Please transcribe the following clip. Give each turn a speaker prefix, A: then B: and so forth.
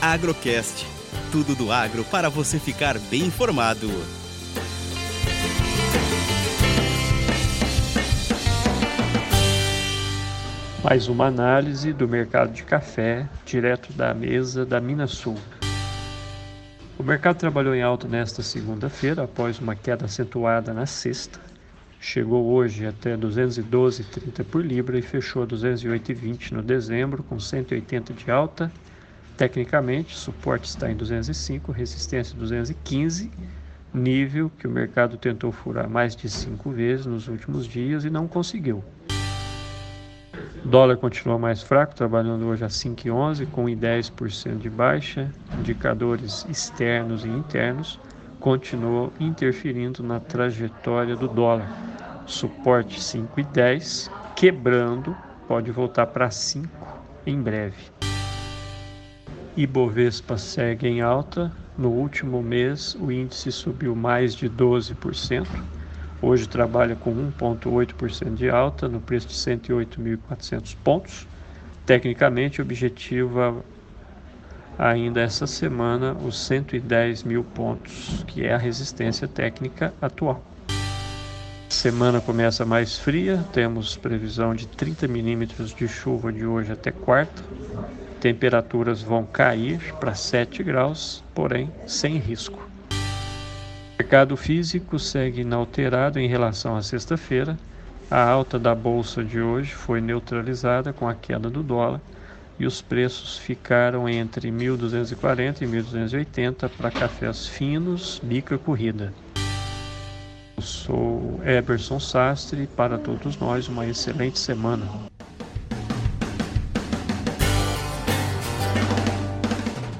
A: Agrocast. Tudo do agro para você ficar bem informado.
B: Mais uma análise do mercado de café, direto da mesa da Minas Sul. O mercado trabalhou em alta nesta segunda-feira, após uma queda acentuada na sexta. Chegou hoje até 212,30 por libra e fechou a 208,20 no dezembro, com 180 de alta. Tecnicamente, suporte está em 205, resistência 215, nível que o mercado tentou furar mais de cinco vezes nos últimos dias e não conseguiu. O dólar continua mais fraco, trabalhando hoje a 5,11 com 10% de baixa. Indicadores externos e internos continuam interferindo na trajetória do dólar. Suporte 5,10, quebrando, pode voltar para 5 em breve. Ibovespa segue em alta. No último mês, o índice subiu mais de 12%. Hoje trabalha com 1,8% de alta no preço de 108.400 pontos. Tecnicamente, objetiva ainda essa semana os 110 mil pontos, que é a resistência técnica atual. Semana começa mais fria, temos previsão de 30 milímetros de chuva de hoje até quarta. Temperaturas vão cair para 7 graus, porém sem risco. O mercado físico segue inalterado em relação à sexta-feira. A alta da bolsa de hoje foi neutralizada com a queda do dólar e os preços ficaram entre 1.240 e 1.280 para cafés finos, bica corrida. Eu sou Eberson Sastre para todos nós uma excelente semana.